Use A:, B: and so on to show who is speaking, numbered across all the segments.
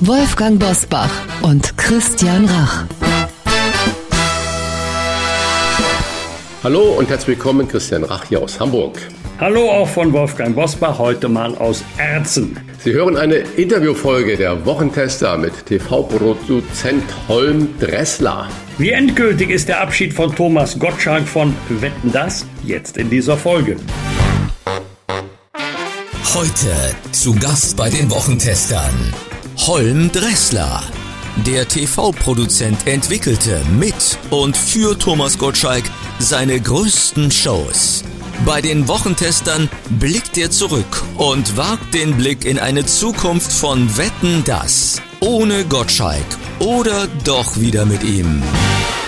A: Wolfgang Bosbach und Christian Rach.
B: Hallo und herzlich willkommen, Christian Rach hier aus Hamburg.
C: Hallo auch von Wolfgang Bosbach, heute mal aus Erzen.
B: Sie hören eine Interviewfolge der Wochentester mit TV-Produzent Holm Dressler.
C: Wie endgültig ist der Abschied von Thomas Gottschalk von Wetten das? Jetzt in dieser Folge.
D: Heute zu Gast bei den Wochentestern Holm Dressler. Der TV-Produzent entwickelte mit und für Thomas Gottschalk seine größten Shows. Bei den Wochentestern blickt er zurück und wagt den Blick in eine Zukunft von Wetten das. Ohne Gottschalk oder doch wieder mit ihm.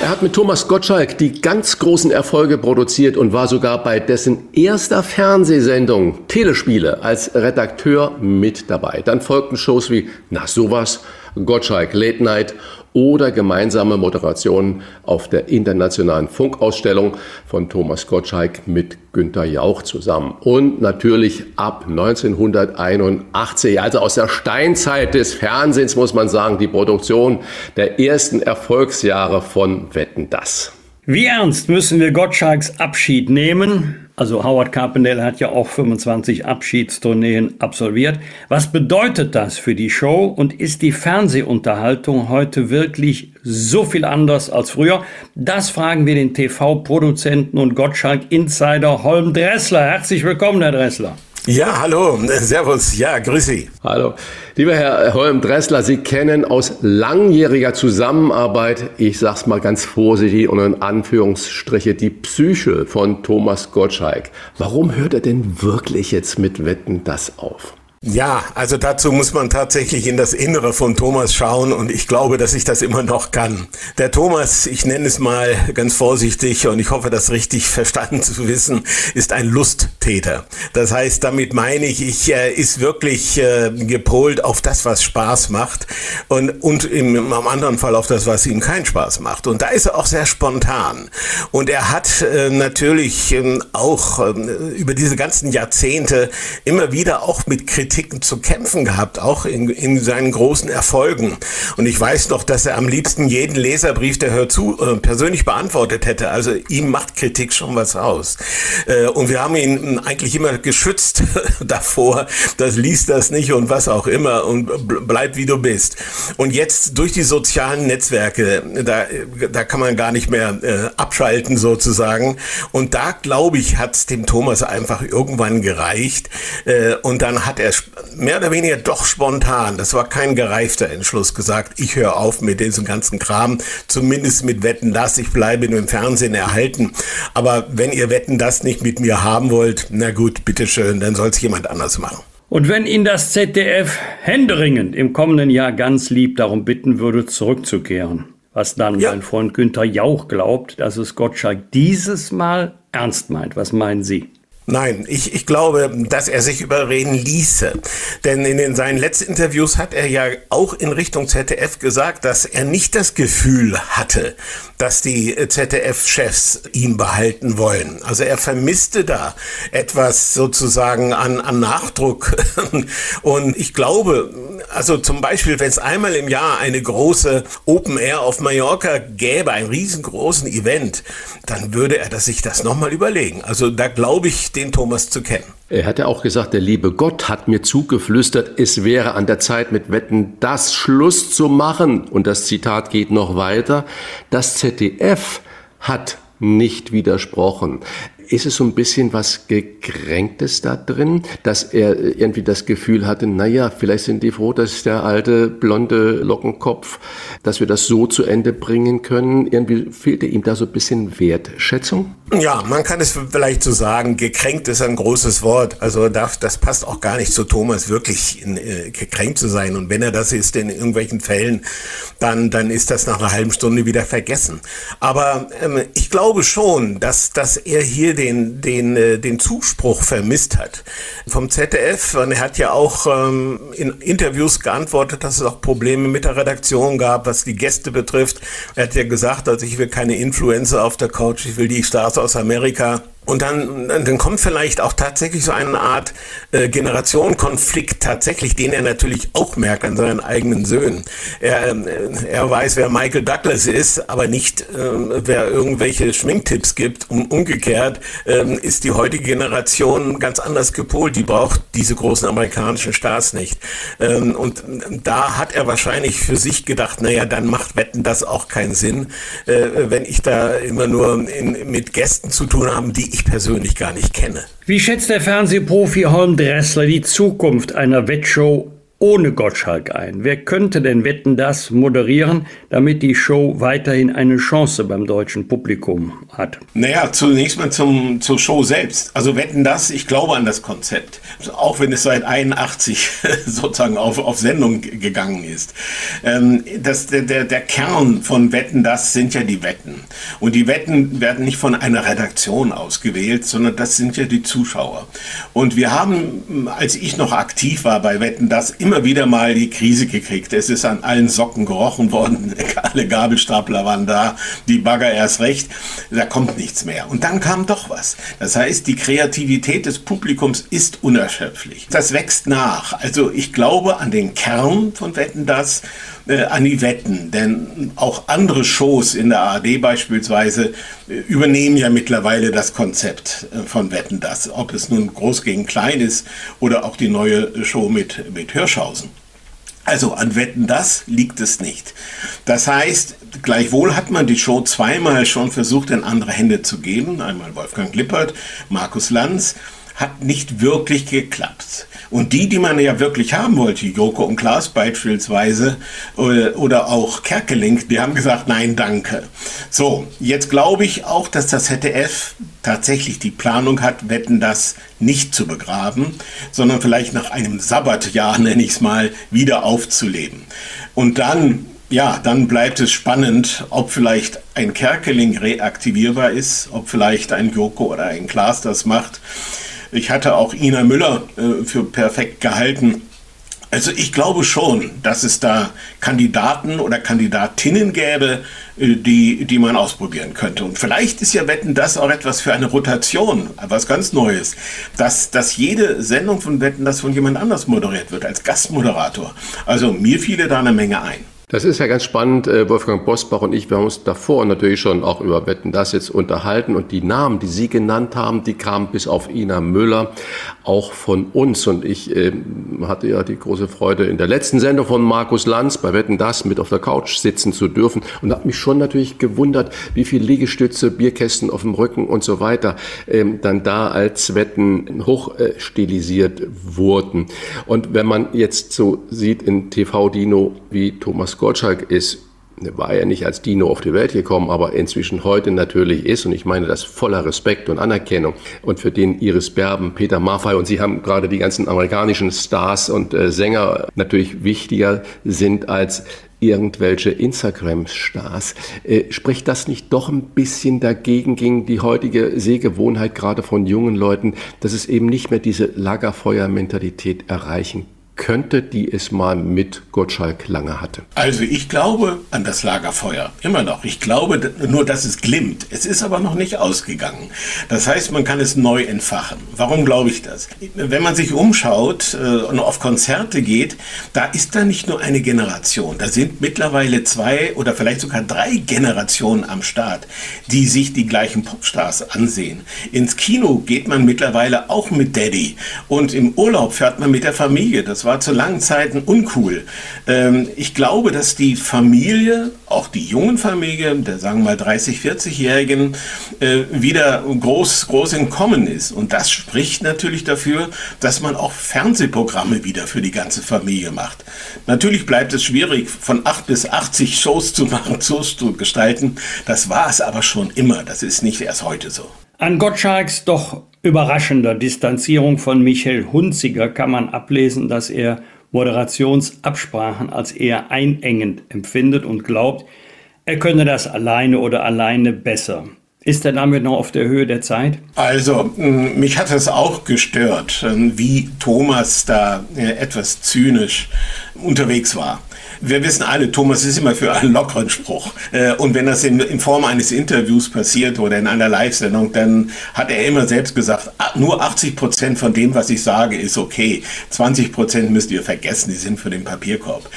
B: Er hat mit Thomas Gottschalk die ganz großen Erfolge produziert und war sogar bei dessen erster Fernsehsendung Telespiele als Redakteur mit dabei. Dann folgten Shows wie Na sowas, Gottschalk Late Night oder gemeinsame Moderationen auf der internationalen Funkausstellung von Thomas Gottschalk mit Günter Jauch zusammen. Und natürlich ab 1981, also aus der Steinzeit des Fernsehens muss man sagen, die Produktion der ersten Erfolgsjahre von Wetten das.
C: Wie ernst müssen wir Gottschalks Abschied nehmen? Also Howard Carpendale hat ja auch 25 Abschiedstourneen absolviert. Was bedeutet das für die Show und ist die Fernsehunterhaltung heute wirklich so viel anders als früher? Das fragen wir den TV-Produzenten und Gottschalk-Insider Holm Dressler. Herzlich willkommen, Herr Dressler.
E: Ja, hallo, servus, ja, grüß Sie.
B: Hallo. Lieber Herr Holm Dressler, Sie kennen aus langjähriger Zusammenarbeit, ich sag's mal ganz vorsichtig und in Anführungsstriche, die Psyche von Thomas Gottschalk. Warum hört er denn wirklich jetzt mit Wetten das auf?
E: Ja, also dazu muss man tatsächlich in das Innere von Thomas schauen und ich glaube, dass ich das immer noch kann. Der Thomas, ich nenne es mal ganz vorsichtig und ich hoffe, das richtig verstanden zu wissen, ist ein Lusttäter. Das heißt, damit meine ich, ich äh, ist wirklich äh, gepolt auf das, was Spaß macht und, und im, im anderen Fall auf das, was ihm keinen Spaß macht. Und da ist er auch sehr spontan. Und er hat äh, natürlich äh, auch äh, über diese ganzen Jahrzehnte immer wieder auch mit Kritik Kritiken zu kämpfen gehabt, auch in, in seinen großen Erfolgen. Und ich weiß noch, dass er am liebsten jeden Leserbrief, der hört zu, äh, persönlich beantwortet hätte. Also ihm macht Kritik schon was aus. Äh, und wir haben ihn eigentlich immer geschützt davor, das liest das nicht und was auch immer und bleib wie du bist. Und jetzt durch die sozialen Netzwerke, da, da kann man gar nicht mehr äh, abschalten sozusagen. Und da, glaube ich, hat es dem Thomas einfach irgendwann gereicht. Äh, und dann hat er mehr oder weniger doch spontan, das war kein gereifter Entschluss, gesagt, ich höre auf mit diesem ganzen Kram, zumindest mit Wetten das, ich bleibe nur im Fernsehen erhalten. Aber wenn ihr Wetten das nicht mit mir haben wollt, na gut, bitteschön, dann soll es jemand anders machen.
C: Und wenn ihn das ZDF händeringend im kommenden Jahr ganz lieb darum bitten würde, zurückzukehren, was dann ja. mein Freund Günther Jauch glaubt, dass es Gottschalk dieses Mal ernst meint. Was meinen Sie?
E: Nein, ich, ich glaube, dass er sich überreden ließe. Denn in den, seinen letzten Interviews hat er ja auch in Richtung ZDF gesagt, dass er nicht das Gefühl hatte, dass die ZDF-Chefs ihn behalten wollen. Also er vermisste da etwas sozusagen an, an Nachdruck. Und ich glaube, also zum Beispiel, wenn es einmal im Jahr eine große Open Air auf Mallorca gäbe, einen riesengroßen Event, dann würde er das, sich das nochmal überlegen. Also da glaube ich, den Thomas zu kennen.
B: Er hat ja auch gesagt, der liebe Gott hat mir zugeflüstert, es wäre an der Zeit mit Wetten das Schluss zu machen. Und das Zitat geht noch weiter. Das ZDF hat nicht widersprochen. Ist es so ein bisschen was Gekränktes da drin, dass er irgendwie das Gefühl hatte, naja, vielleicht sind die froh, dass der alte blonde Lockenkopf, dass wir das so zu Ende bringen können. Irgendwie fehlte ihm da so ein bisschen Wertschätzung?
E: Ja, man kann es vielleicht so sagen, gekränkt ist ein großes Wort. Also das, das passt auch gar nicht zu Thomas, wirklich äh, gekränkt zu sein. Und wenn er das ist in irgendwelchen Fällen, dann, dann ist das nach einer halben Stunde wieder vergessen. Aber ähm, ich glaube schon, dass, dass er hier den, den, äh, den Zuspruch vermisst hat vom ZDF. Und er hat ja auch ähm, in Interviews geantwortet, dass es auch Probleme mit der Redaktion gab, was die Gäste betrifft. Er hat ja gesagt, also ich will keine Influencer auf der Couch, ich will die Stars aus Amerika. Und dann, dann kommt vielleicht auch tatsächlich so eine Art äh, Generationenkonflikt tatsächlich, den er natürlich auch merkt an seinen eigenen Söhnen. Er, äh, er weiß, wer Michael Douglas ist, aber nicht, äh, wer irgendwelche Schminktipps gibt. Und umgekehrt äh, ist die heutige Generation ganz anders gepolt. Die braucht diese großen amerikanischen Stars nicht. Ähm, und da hat er wahrscheinlich für sich gedacht, naja, dann macht Wetten das auch keinen Sinn, äh, wenn ich da immer nur in, mit Gästen zu tun habe, die persönlich gar nicht kenne.
C: Wie schätzt der Fernsehprofi Holm Dressler die Zukunft einer Wettshow ohne Gottschalk ein? Wer könnte denn Wetten das moderieren, damit die Show weiterhin eine Chance beim deutschen Publikum hat?
E: Naja, zunächst mal zum, zur Show selbst. Also Wetten das, ich glaube an das Konzept. Auch wenn es seit 81 sozusagen auf, auf Sendung gegangen ist. Ähm, das, der, der, der Kern von Wetten das sind ja die Wetten. Und die Wetten werden nicht von einer Redaktion ausgewählt, sondern das sind ja die Zuschauer. Und wir haben, als ich noch aktiv war bei Wetten das, immer wieder mal die Krise gekriegt. Es ist an allen Socken gerochen worden, alle Gabelstapler waren da, die Bagger erst recht, da kommt nichts mehr. Und dann kam doch was. Das heißt, die Kreativität des Publikums ist unerschöpflich. Das wächst nach. Also ich glaube an den Kern von Wetten das, äh, an die Wetten, denn auch andere Shows in der ARD beispielsweise äh, übernehmen ja mittlerweile das Konzept äh, von Wetten das, ob es nun groß gegen klein ist oder auch die neue Show mit, mit Hirschhausen. Also an Wetten das liegt es nicht. Das heißt, gleichwohl hat man die Show zweimal schon versucht, in andere Hände zu geben. Einmal Wolfgang Lippert, Markus Lanz hat nicht wirklich geklappt. Und die, die man ja wirklich haben wollte, Joko und Klaas beispielsweise äh, oder auch Kerkeling, die haben gesagt, nein, danke. So, jetzt glaube ich auch, dass das ZDF tatsächlich die Planung hat, Wetten das nicht zu begraben, sondern vielleicht nach einem Sabbatjahr, nenne ich es mal, wieder aufzuleben. Und dann ja, dann bleibt es spannend, ob vielleicht ein Kerkeling reaktivierbar ist, ob vielleicht ein Joko oder ein Klaas das macht. Ich hatte auch Ina Müller äh, für perfekt gehalten. Also ich glaube schon, dass es da Kandidaten oder Kandidatinnen gäbe, äh, die, die man ausprobieren könnte. Und vielleicht ist ja Wetten das auch etwas für eine Rotation, was ganz Neues, dass, dass jede Sendung von Wetten das von jemand anders moderiert wird, als Gastmoderator. Also mir fiele da eine Menge ein.
B: Das ist ja ganz spannend. Äh, Wolfgang Bosbach und ich, wir haben uns davor natürlich schon auch über Wetten das jetzt unterhalten und die Namen, die Sie genannt haben, die kamen bis auf Ina Müller auch von uns. Und ich äh, hatte ja die große Freude, in der letzten Sendung von Markus Lanz bei Wetten das mit auf der Couch sitzen zu dürfen und habe mich schon natürlich gewundert, wie viel Liegestütze, Bierkästen auf dem Rücken und so weiter ähm, dann da als Wetten hochstilisiert äh, wurden. Und wenn man jetzt so sieht in TV-Dino, wie Thomas Gottschalk ist, war ja nicht als Dino auf die Welt gekommen, aber inzwischen heute natürlich ist, und ich meine das voller Respekt und Anerkennung, und für den Iris Berben, Peter Maffay, und Sie haben gerade die ganzen amerikanischen Stars und äh, Sänger natürlich wichtiger sind als irgendwelche Instagram-Stars. Äh, spricht das nicht doch ein bisschen dagegen gegen die heutige Sehgewohnheit gerade von jungen Leuten, dass es eben nicht mehr diese Lagerfeuer-Mentalität erreichen könnte, die es mal mit Gottschalk lange hatte?
E: Also ich glaube an das Lagerfeuer, immer noch. Ich glaube nur, dass es glimmt. Es ist aber noch nicht ausgegangen. Das heißt, man kann es neu entfachen. Warum glaube ich das? Wenn man sich umschaut äh, und auf Konzerte geht, da ist da nicht nur eine Generation. Da sind mittlerweile zwei oder vielleicht sogar drei Generationen am Start, die sich die gleichen Popstars ansehen. Ins Kino geht man mittlerweile auch mit Daddy und im Urlaub fährt man mit der Familie. Das war zu langen Zeiten uncool. Ähm, ich glaube, dass die Familie, auch die jungen Familien, der sagen wir mal 30, 40-Jährigen, äh, wieder groß, groß in Kommen ist. Und das spricht natürlich dafür, dass man auch Fernsehprogramme wieder für die ganze Familie macht. Natürlich bleibt es schwierig, von 8 bis 80 Shows zu machen, Shows zu gestalten. Das war es aber schon immer. Das ist nicht erst heute so.
C: An Gottschalks doch überraschender Distanzierung von Michael Hunziger kann man ablesen, dass er Moderationsabsprachen als eher einengend empfindet und glaubt, er könne das alleine oder alleine besser. Ist er damit noch auf der Höhe der Zeit?
E: Also, mich hat es auch gestört, wie Thomas da äh, etwas zynisch unterwegs war. Wir wissen alle, Thomas ist immer für einen lockeren Spruch. Äh, und wenn das in, in Form eines Interviews passiert oder in einer Live-Sendung, dann hat er immer selbst gesagt, nur 80 Prozent von dem, was ich sage, ist okay. 20 Prozent müsst ihr vergessen, die sind für den Papierkorb.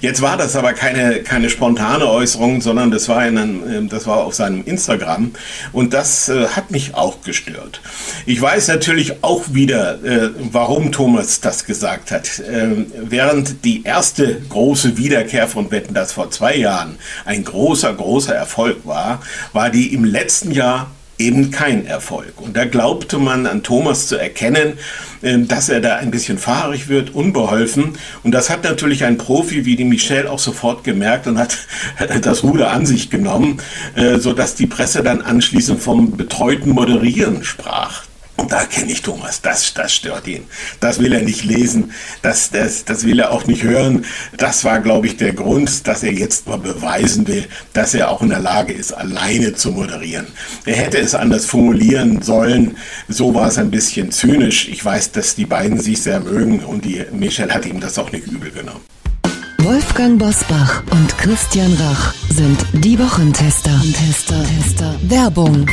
E: Jetzt war das aber keine, keine spontane Äußerung, sondern das war, in einem, ähm, das war auf seinem Instagram. Und das äh, hat mich auch gestört. Ich weiß natürlich auch wieder, äh, warum Thomas das gesagt hat. Ähm, während die erste große Video Wiederkehr von Wetten, das vor zwei Jahren ein großer, großer Erfolg war, war die im letzten Jahr eben kein Erfolg. Und da glaubte man an Thomas zu erkennen, ähm, dass er da ein bisschen fahrig wird, unbeholfen. Und das hat natürlich ein Profi wie die Michelle auch sofort gemerkt und hat das Ruder an sich genommen, äh, sodass die Presse dann anschließend vom betreuten Moderieren sprach. Und da kenne ich Thomas, das, das stört ihn. Das will er nicht lesen, das, das, das will er auch nicht hören. Das war, glaube ich, der Grund, dass er jetzt mal beweisen will, dass er auch in der Lage ist, alleine zu moderieren. Er hätte es anders formulieren sollen. So war es ein bisschen zynisch. Ich weiß, dass die beiden sich sehr mögen und die Michelle hat ihm das auch nicht übel genommen.
A: Wolfgang Bosbach und Christian Rach sind die Wochentester. Tester, Tester. Werbung.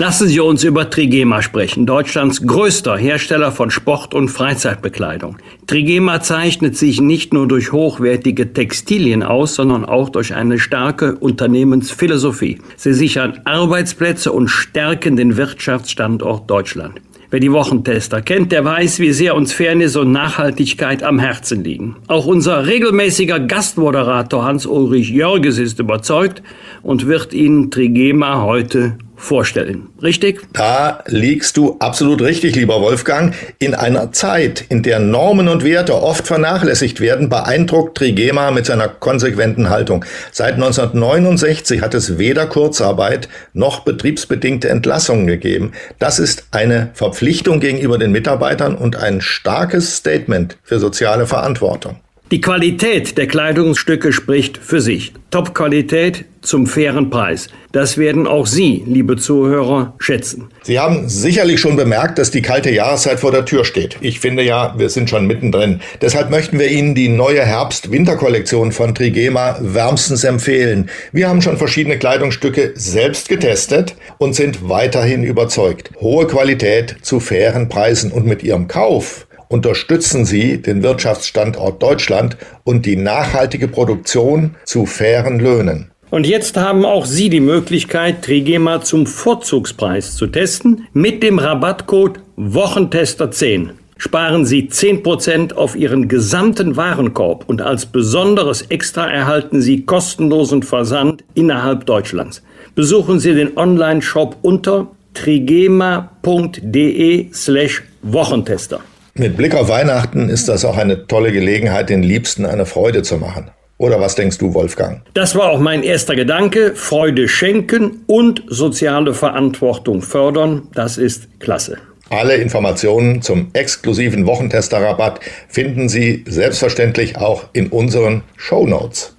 C: Lassen Sie uns über Trigema sprechen, Deutschlands größter Hersteller von Sport- und Freizeitbekleidung. Trigema zeichnet sich nicht nur durch hochwertige Textilien aus, sondern auch durch eine starke Unternehmensphilosophie. Sie sichern Arbeitsplätze und stärken den Wirtschaftsstandort Deutschland. Wer die Wochentester kennt, der weiß, wie sehr uns Fairness und Nachhaltigkeit am Herzen liegen. Auch unser regelmäßiger Gastmoderator Hans-Ulrich Jörges ist überzeugt und wird Ihnen Trigema heute vorstellen. Richtig?
F: Da liegst du absolut richtig, lieber Wolfgang. In einer Zeit, in der Normen und Werte oft vernachlässigt werden, beeindruckt Trigema mit seiner konsequenten Haltung. Seit 1969 hat es weder Kurzarbeit noch betriebsbedingte Entlassungen gegeben. Das ist eine Verpflichtung gegenüber den Mitarbeitern und ein starkes Statement für soziale Verantwortung.
C: Die Qualität der Kleidungsstücke spricht für sich. Top-Qualität zum fairen Preis. Das werden auch Sie, liebe Zuhörer, schätzen.
F: Sie haben sicherlich schon bemerkt, dass die kalte Jahreszeit vor der Tür steht. Ich finde ja, wir sind schon mittendrin. Deshalb möchten wir Ihnen die neue Herbst-Winter-Kollektion von Trigema wärmstens empfehlen. Wir haben schon verschiedene Kleidungsstücke selbst getestet und sind weiterhin überzeugt. Hohe Qualität zu fairen Preisen und mit Ihrem Kauf unterstützen Sie den Wirtschaftsstandort Deutschland und die nachhaltige Produktion zu fairen Löhnen.
C: Und jetzt haben auch Sie die Möglichkeit, Trigema zum Vorzugspreis zu testen mit dem Rabattcode Wochentester10. Sparen Sie 10% auf Ihren gesamten Warenkorb und als besonderes Extra erhalten Sie kostenlosen Versand innerhalb Deutschlands. Besuchen Sie den Online-Shop unter trigema.de slash Wochentester.
F: Mit Blick auf Weihnachten ist das auch eine tolle Gelegenheit, den Liebsten eine Freude zu machen. Oder was denkst du, Wolfgang?
C: Das war auch mein erster Gedanke. Freude schenken und soziale Verantwortung fördern. Das ist klasse.
F: Alle Informationen zum exklusiven Wochentester-Rabatt finden Sie selbstverständlich auch in unseren Show Notes.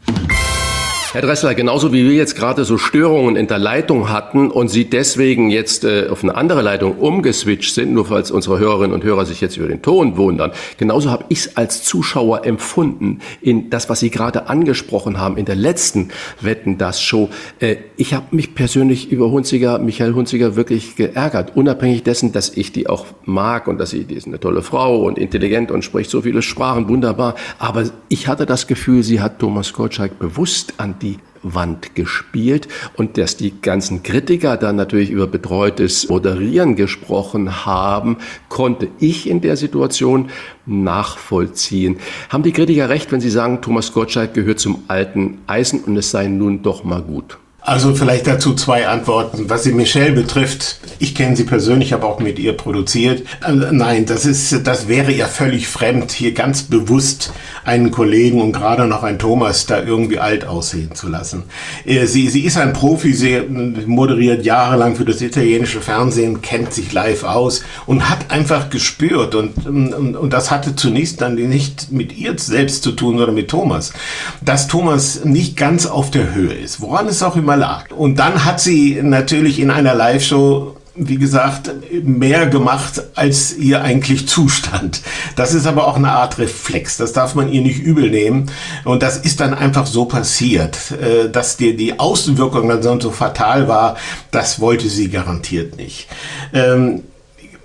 B: Herr Dressler, genauso wie wir jetzt gerade so Störungen in der Leitung hatten und Sie deswegen jetzt äh, auf eine andere Leitung umgeswitcht sind, nur falls unsere Hörerinnen und Hörer sich jetzt über den Ton wundern, genauso habe ich es als Zuschauer empfunden in das, was Sie gerade angesprochen haben in der letzten Wetten, das Show. Äh, ich habe mich persönlich über Hunziger, Michael Hunziger wirklich geärgert, unabhängig dessen, dass ich die auch mag und dass sie, die ist eine tolle Frau und intelligent und spricht so viele Sprachen, wunderbar. Aber ich hatte das Gefühl, sie hat Thomas Gottschalk bewusst an die Wand gespielt und dass die ganzen Kritiker dann natürlich über betreutes Moderieren gesprochen haben, konnte ich in der Situation nachvollziehen. Haben die Kritiker recht, wenn sie sagen, Thomas Gottschalk gehört zum alten Eisen und es sei nun doch mal gut?
E: Also vielleicht dazu zwei Antworten. Was sie Michelle betrifft, ich kenne sie persönlich, habe auch mit ihr produziert. Äh, nein, das ist, das wäre ihr völlig fremd, hier ganz bewusst einen Kollegen und gerade noch einen Thomas da irgendwie alt aussehen zu lassen. Äh, sie, sie ist ein Profi, sie moderiert jahrelang für das italienische Fernsehen, kennt sich live aus und hat einfach gespürt und, und, und das hatte zunächst dann nicht mit ihr selbst zu tun, sondern mit Thomas, dass Thomas nicht ganz auf der Höhe ist. Woran es auch immer lag. Und dann hat sie natürlich in einer Live-Show wie gesagt, mehr gemacht, als ihr eigentlich zustand. Das ist aber auch eine Art Reflex. Das darf man ihr nicht übel nehmen. Und das ist dann einfach so passiert. Äh, dass dir die Außenwirkung dann so fatal war, das wollte sie garantiert nicht. Ähm,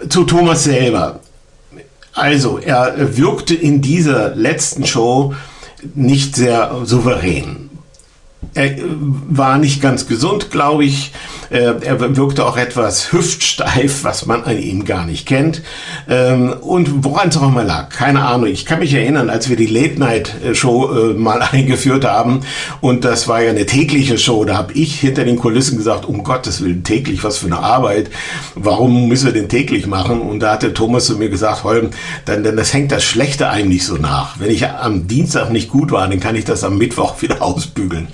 E: zu Thomas selber. Also, er wirkte in dieser letzten Show nicht sehr souverän er war nicht ganz gesund, glaube ich. Äh, er wirkte auch etwas hüftsteif, was man an ihm gar nicht kennt. Ähm, und woran es auch immer lag, keine Ahnung. Ich kann mich erinnern, als wir die Late-Night-Show äh, mal eingeführt haben und das war ja eine tägliche Show, da habe ich hinter den Kulissen gesagt, um Gottes Willen, täglich, was für eine Arbeit. Warum müssen wir den täglich machen? Und da hatte Thomas zu mir gesagt, Holm, dann, dann das hängt das Schlechte einem nicht so nach. Wenn ich am Dienstag nicht gut war, dann kann ich das am Mittwoch wieder ausbügeln.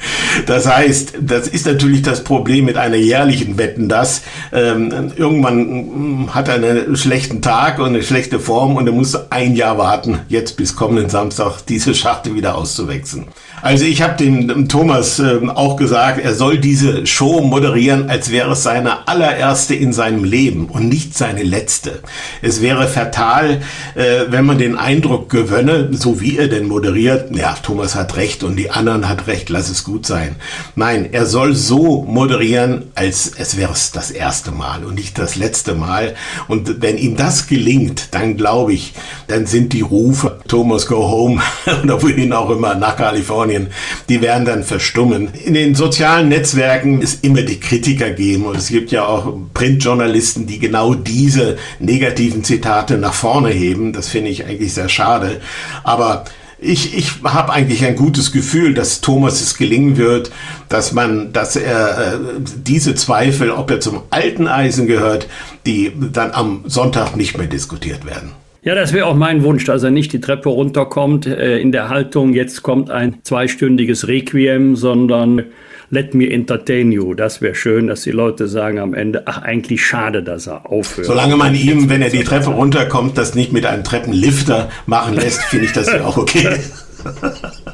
E: Das heißt, das ist natürlich das Problem mit einer jährlichen Wetten, dass ähm, irgendwann mm, hat er einen schlechten Tag und eine schlechte Form und er muss ein Jahr warten, jetzt bis kommenden Samstag diese Schachtel wieder auszuwechseln. Also ich habe dem Thomas äh, auch gesagt, er soll diese Show moderieren, als wäre es seine allererste in seinem Leben und nicht seine letzte. Es wäre fatal, äh, wenn man den Eindruck gewönne, so wie er denn moderiert, ja, Thomas hat recht und die anderen hat recht, lass es gut sein. Nein, er soll so moderieren, als es wäre es das erste Mal und nicht das letzte Mal. Und wenn ihm das gelingt, dann glaube ich, dann sind die Rufe Thomas go home oder wohin auch immer nach Kalifornien Kalifornien, die werden dann verstummen. In den sozialen Netzwerken ist immer die Kritiker geben und es gibt ja auch Printjournalisten, die genau diese negativen Zitate nach vorne heben. Das finde ich eigentlich sehr schade. Aber ich, ich habe eigentlich ein gutes Gefühl, dass Thomas es gelingen wird, dass man, dass er äh, diese Zweifel, ob er zum alten Eisen gehört, die dann am Sonntag nicht mehr diskutiert werden.
C: Ja, das wäre auch mein Wunsch, dass er nicht die Treppe runterkommt äh, in der Haltung, jetzt kommt ein zweistündiges Requiem, sondern let me entertain you. Das wäre schön, dass die Leute sagen am Ende, ach, eigentlich schade, dass er aufhört.
E: Solange man ihm, wenn er die Treppe runterkommt, das nicht mit einem Treppenlifter machen lässt, finde ich das ja auch okay.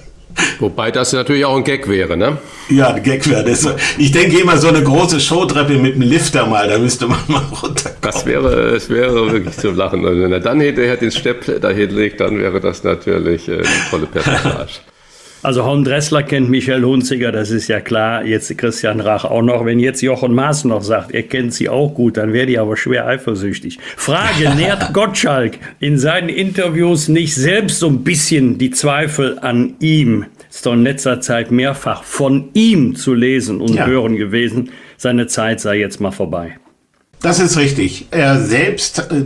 B: Wobei das natürlich auch ein Gag wäre, ne?
E: Ja, ein Gag wäre das. Ich denke immer so eine große Showtreppe mit einem Lifter mal, da müsste man mal runterkommen.
B: Das wäre, das wäre wirklich zu lachen. Also wenn er dann hinterher den Stepp dahin legt, dann wäre das natürlich äh, eine tolle Personage.
C: Also Horn Dressler kennt Michel Hunziger, das ist ja klar. Jetzt Christian Rach auch noch. Wenn jetzt Jochen Maas noch sagt, er kennt sie auch gut, dann wäre die aber schwer eifersüchtig. Frage, nährt Gottschalk in seinen Interviews nicht selbst so ein bisschen die Zweifel an ihm? Ist doch in letzter Zeit mehrfach von ihm zu lesen und ja. hören gewesen. Seine Zeit sei jetzt mal vorbei.
E: Das ist richtig. Er selbst äh,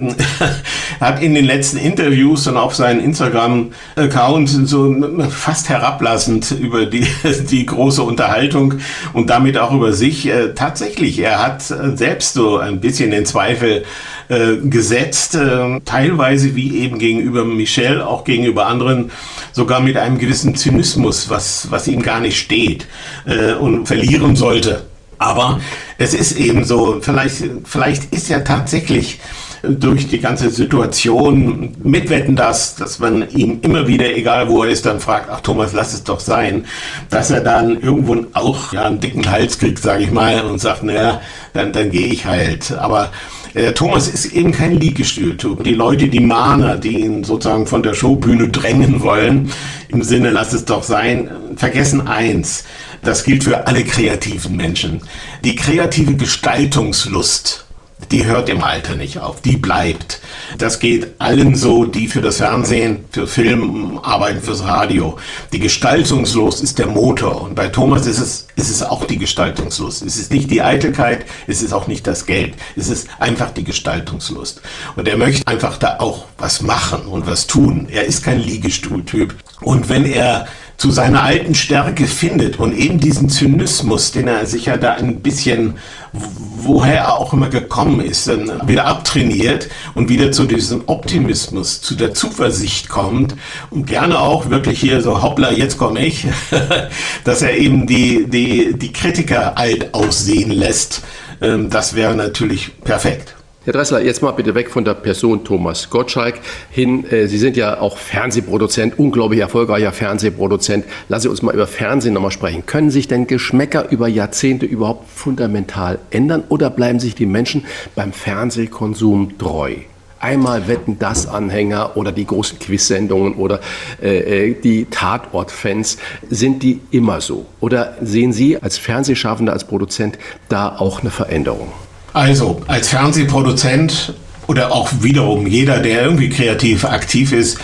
E: hat in den letzten Interviews und auf seinen Instagram-Account so fast herablassend über die, die große Unterhaltung und damit auch über sich äh, tatsächlich, er hat äh, selbst so ein bisschen den Zweifel äh, gesetzt, äh, teilweise wie eben gegenüber Michelle, auch gegenüber anderen, sogar mit einem gewissen Zynismus, was, was ihm gar nicht steht äh, und verlieren sollte. Aber es ist eben so, vielleicht, vielleicht ist ja tatsächlich durch die ganze Situation mitwetten das, dass man ihm immer wieder, egal wo er ist, dann fragt, ach Thomas, lass es doch sein, dass er dann irgendwo auch ja, einen dicken Hals kriegt, sage ich mal, und sagt, naja, dann, dann gehe ich halt. Aber äh, Thomas ist eben kein Liegestühltyp. Die Leute, die Mahner, die ihn sozusagen von der Showbühne drängen wollen, im Sinne, lass es doch sein, vergessen eins. Das gilt für alle kreativen Menschen. Die kreative Gestaltungslust die hört im Alter nicht auf, die bleibt. Das geht allen so, die für das Fernsehen, für Film arbeiten, fürs Radio. Die Gestaltungslust ist der Motor und bei Thomas ist es, ist es auch die Gestaltungslust. Es ist nicht die Eitelkeit, es ist auch nicht das Geld, es ist einfach die Gestaltungslust. Und er möchte einfach da auch was machen und was tun. Er ist kein Liegestuhltyp. Und wenn er zu seiner alten Stärke findet und eben diesen Zynismus, den er sich ja da ein bisschen, woher er auch immer gekommen ist, dann wieder abtrainiert und wieder zu diesem Optimismus, zu der Zuversicht kommt und gerne auch wirklich hier so, hoppla, jetzt komme ich, dass er eben die, die, die Kritiker alt aussehen lässt. Ähm, das wäre natürlich perfekt.
B: Herr Dressler, jetzt mal bitte weg von der Person Thomas Gottschalk hin. Äh, Sie sind ja auch Fernsehproduzent, unglaublich erfolgreicher Fernsehproduzent. Lassen Sie uns mal über Fernsehen nochmal sprechen. Können sich denn Geschmäcker über Jahrzehnte überhaupt fundamental ändern oder bleiben sich die Menschen beim Fernsehkonsum treu? Einmal wetten das Anhänger oder die großen Quizsendungen oder äh, äh die Tatortfans, sind die immer so? Oder sehen Sie als Fernsehschaffender, als Produzent da auch eine Veränderung?
E: Also, als Fernsehproduzent oder auch wiederum jeder, der irgendwie kreativ aktiv ist,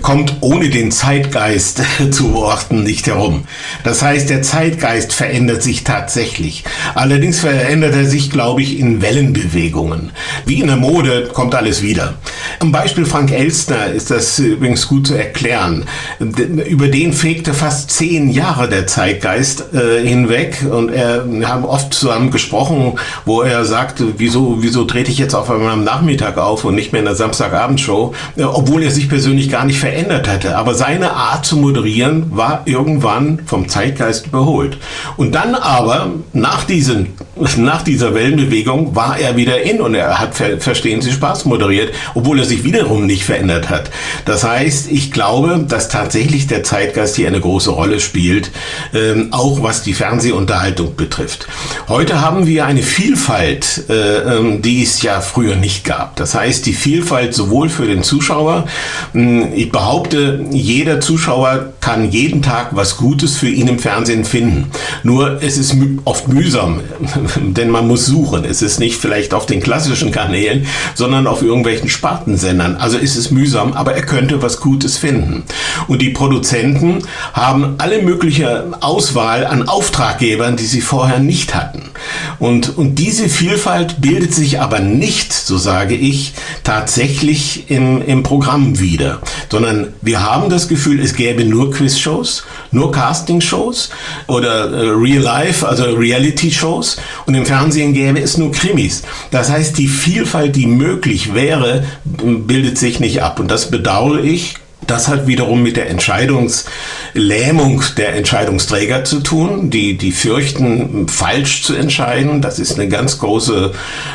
E: kommt ohne den Zeitgeist zu Worten nicht herum. Das heißt, der Zeitgeist verändert sich tatsächlich. Allerdings verändert er sich, glaube ich, in Wellenbewegungen. Wie in der Mode kommt alles wieder. Am Beispiel Frank Elstner ist das übrigens gut zu erklären. Über den fegte fast zehn Jahre der Zeitgeist äh, hinweg und er, wir haben oft zusammen gesprochen, wo er sagte, wieso, wieso trete ich jetzt auf einmal am Nachmittag auf und nicht mehr in der Samstagabendshow, äh, obwohl er sich persönlich gar nicht verändert hatte. Aber seine Art zu moderieren war irgendwann vom Zeitgeist überholt. Und dann aber, nach, diesen, nach dieser Wellenbewegung, war er wieder in und er hat, verstehen Sie, Spaß moderiert, obwohl er sich wiederum nicht verändert hat. Das heißt, ich glaube, dass tatsächlich der Zeitgeist hier eine große Rolle spielt, ähm, auch was die Fernsehunterhaltung betrifft. Heute haben wir eine Vielfalt, äh, ähm, die es ja früher nicht gab. Das heißt, die Vielfalt sowohl für den Zuschauer, hm, ich behaupte, jeder Zuschauer kann jeden Tag was Gutes für ihn im Fernsehen finden. Nur es ist oft mühsam, denn man muss suchen. Es ist nicht vielleicht auf den klassischen Kanälen, sondern auf irgendwelchen Spartensendern. Also ist es mühsam, aber er könnte was Gutes finden. Und die Produzenten haben alle mögliche Auswahl an Auftraggebern, die sie vorher nicht hatten. Und, und diese Vielfalt bildet sich aber nicht, so sage ich, ich tatsächlich im, im Programm wieder, sondern wir haben das Gefühl, es gäbe nur Quizshows, nur Castingshows oder äh, Real Life, also Reality-Shows und im Fernsehen gäbe es nur Krimis. Das heißt, die Vielfalt, die möglich wäre, bildet sich nicht ab und das bedauere ich das hat wiederum mit der Entscheidungslähmung der Entscheidungsträger zu tun, die, die fürchten, falsch zu entscheiden. Das ist ein ganz große,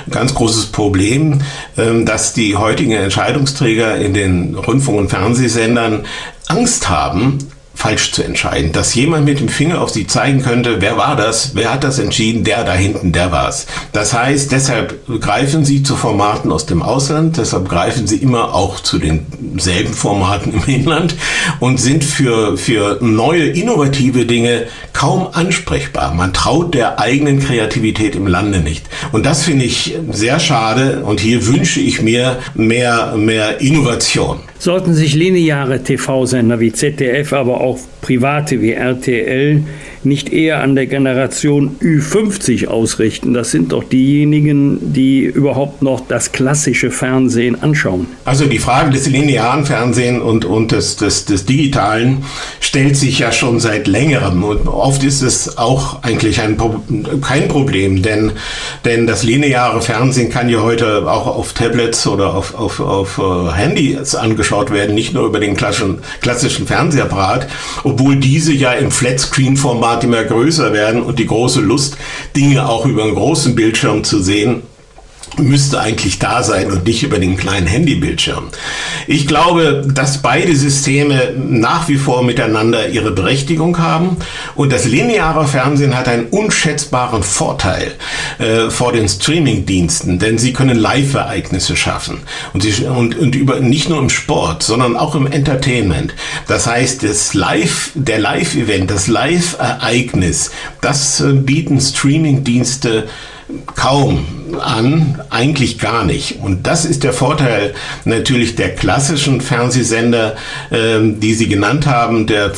E: ganz großes Problem, ähm, dass die heutigen Entscheidungsträger in den Rundfunk- und Fernsehsendern Angst haben, falsch zu entscheiden. Dass jemand mit dem Finger auf sie zeigen könnte, wer war das, wer hat das entschieden, der da hinten, der war's. Das heißt, deshalb greifen sie zu Formaten aus dem Ausland, deshalb greifen sie immer auch zu denselben Formaten im Inland und sind für, für neue, innovative Dinge kaum ansprechbar. Man traut der eigenen Kreativität im Lande nicht. Und das finde ich sehr schade und hier wünsche ich mir mehr, mehr Innovation.
C: Sollten sich lineare TV-Sender wie ZDF, aber auch private wie RTL nicht eher an der Generation Ü50 ausrichten? Das sind doch diejenigen, die überhaupt noch das klassische Fernsehen anschauen.
E: Also die Frage des linearen Fernsehens und, und des, des, des digitalen stellt sich ja schon seit längerem. Und oft ist es auch eigentlich ein, kein Problem, denn, denn das lineare Fernsehen kann ja heute auch auf Tablets oder auf, auf, auf uh, Handys angeschaut werden, nicht nur über den klassischen, klassischen Fernsehapparat, obwohl diese ja im Flatscreen-Format Format immer größer werden und die große Lust, Dinge auch über einen großen Bildschirm zu sehen, müsste eigentlich da sein und nicht über den kleinen Handybildschirm. Ich glaube, dass beide Systeme nach wie vor miteinander ihre Berechtigung haben und das lineare Fernsehen hat einen unschätzbaren Vorteil äh, vor den Streamingdiensten, denn sie können Live-Ereignisse schaffen und, sie, und, und über, nicht nur im Sport, sondern auch im Entertainment. Das heißt, das Live, der Live-Event, das Live-Ereignis, das äh, bieten Streamingdienste kaum an eigentlich gar nicht. Und das ist der Vorteil natürlich der klassischen Fernsehsender, ähm, die Sie genannt haben, der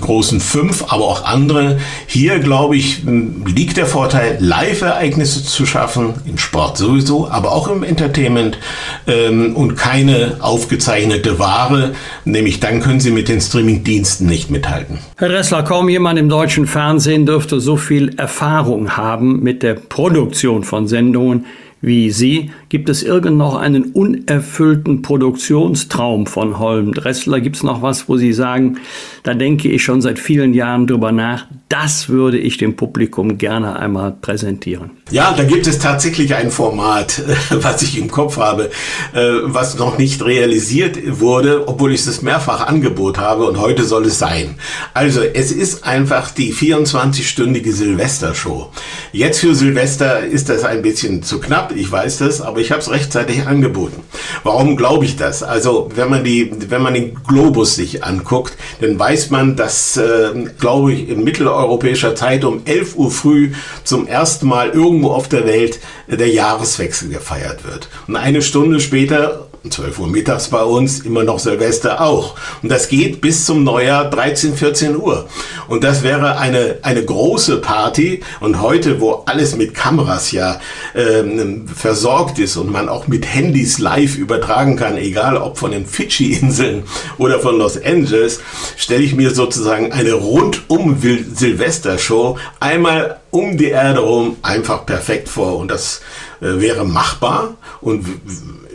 E: großen fünf, aber auch andere. Hier, glaube ich, liegt der Vorteil, Live-Ereignisse zu schaffen, im Sport sowieso, aber auch im Entertainment ähm, und keine aufgezeichnete Ware, nämlich dann können Sie mit den Streaming-Diensten nicht mithalten.
C: Herr Ressler, kaum jemand im deutschen Fernsehen dürfte so viel Erfahrung haben mit der Produktion von Sendungen on wie Sie. Gibt es irgend noch einen unerfüllten Produktionstraum von Holm Dressler? Gibt es noch was, wo Sie sagen, da denke ich schon seit vielen Jahren drüber nach, das würde ich dem Publikum gerne einmal präsentieren?
E: Ja, da gibt es tatsächlich ein Format, was ich im Kopf habe, äh, was noch nicht realisiert wurde, obwohl ich es mehrfach Angebot habe und heute soll es sein. Also es ist einfach die 24-stündige Silvestershow. Jetzt für Silvester ist das ein bisschen zu knapp, ich weiß das, aber ich habe es rechtzeitig angeboten. Warum glaube ich das? Also wenn man die, wenn man den Globus sich anguckt, dann weiß man, dass, äh, glaube ich, in mitteleuropäischer Zeit um 11 Uhr früh zum ersten Mal irgendwo auf der Welt der Jahreswechsel gefeiert wird. Und eine Stunde später 12 Uhr mittags bei uns, immer noch Silvester auch. Und das geht bis zum Neujahr 13, 14 Uhr. Und das wäre eine, eine große Party. Und heute, wo alles mit Kameras ja ähm, versorgt ist und man auch mit Handys live übertragen kann, egal ob von den Fidschi-Inseln oder von Los Angeles, stelle ich mir sozusagen eine rundum Silvester-Show einmal um die Erde rum einfach perfekt vor. Und das äh, wäre machbar. Und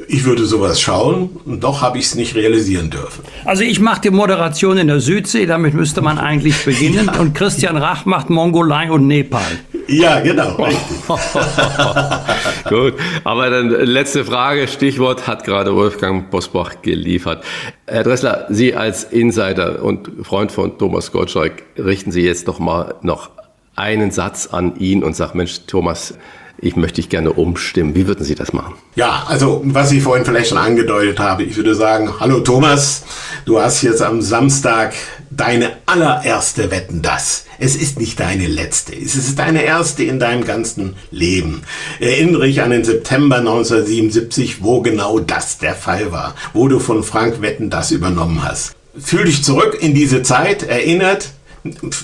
E: ich würde sowas schauen und doch habe ich es nicht realisieren dürfen.
C: Also ich mache die Moderation in der Südsee, damit müsste man eigentlich beginnen. ja. Und Christian Rach macht Mongolei und Nepal.
E: Ja, genau, richtig.
B: Gut, aber dann letzte Frage, Stichwort hat gerade Wolfgang Bosbach geliefert. Herr Dressler, Sie als Insider und Freund von Thomas Gottschalk, richten Sie jetzt doch mal noch einen Satz an ihn und sagen, Mensch, Thomas, ich möchte dich gerne umstimmen. Wie würden Sie das machen?
E: Ja, also was ich vorhin vielleicht schon angedeutet habe, ich würde sagen, hallo Thomas, du hast jetzt am Samstag deine allererste Wetten das. Es ist nicht deine letzte, es ist deine erste in deinem ganzen Leben. Erinnere dich an den September 1977, wo genau das der Fall war, wo du von Frank Wetten das übernommen hast. Fühl dich zurück in diese Zeit, erinnert,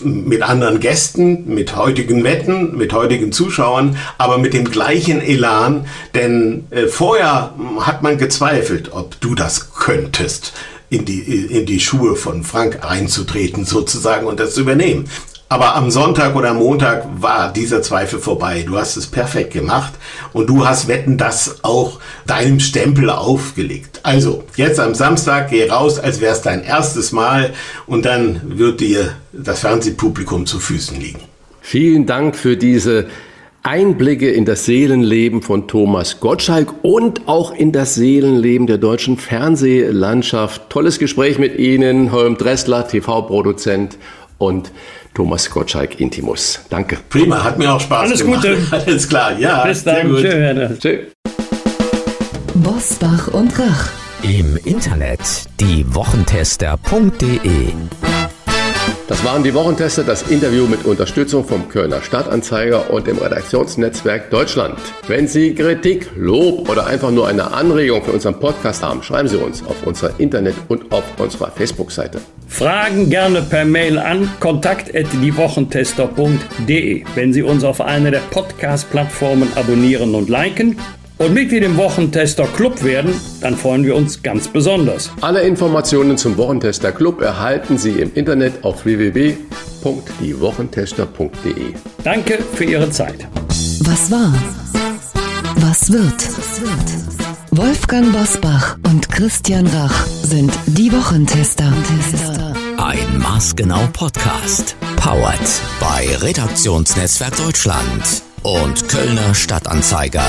E: mit anderen Gästen, mit heutigen Wetten, mit heutigen Zuschauern, aber mit dem gleichen Elan, denn äh, vorher hat man gezweifelt, ob du das könntest in die, in die Schuhe von Frank einzutreten sozusagen und das zu übernehmen. Aber am Sonntag oder Montag war dieser Zweifel vorbei. Du hast es perfekt gemacht und du hast Wetten das auch deinem Stempel aufgelegt. Also, jetzt am Samstag geh raus, als wäre es dein erstes Mal und dann wird dir das Fernsehpublikum zu Füßen liegen.
B: Vielen Dank für diese Einblicke in das Seelenleben von Thomas Gottschalk und auch in das Seelenleben der deutschen Fernsehlandschaft. Tolles Gespräch mit Ihnen, Holm Dressler, TV-Produzent und Thomas Gottschalk Intimus. Danke.
E: Prima, hat mir auch Spaß
C: Alles
E: gemacht.
C: Gute.
E: Alles klar, ja.
C: Bis dann. Tschö. Tschö.
A: Bosbach und Rach.
D: Im Internet diewochentester.de
B: Das waren die Wochentester, das Interview mit Unterstützung vom Kölner Stadtanzeiger und dem Redaktionsnetzwerk Deutschland. Wenn Sie Kritik, Lob oder einfach nur eine Anregung für unseren Podcast haben, schreiben Sie uns auf unserer Internet- und auf unserer Facebook-Seite.
C: Fragen gerne per Mail an kontakt.diewochentester.de. Wenn Sie uns auf einer der Podcast-Plattformen abonnieren und liken und Mitglied im Wochentester Club werden, dann freuen wir uns ganz besonders.
B: Alle Informationen zum Wochentester Club erhalten Sie im Internet auf www.diewochentester.de.
C: Danke für Ihre Zeit.
A: Was war? Was wird? Wolfgang Bosbach und Christian Rach sind die Wochentester.
D: Ein maßgenau Podcast. Powered bei Redaktionsnetzwerk Deutschland und Kölner Stadtanzeiger.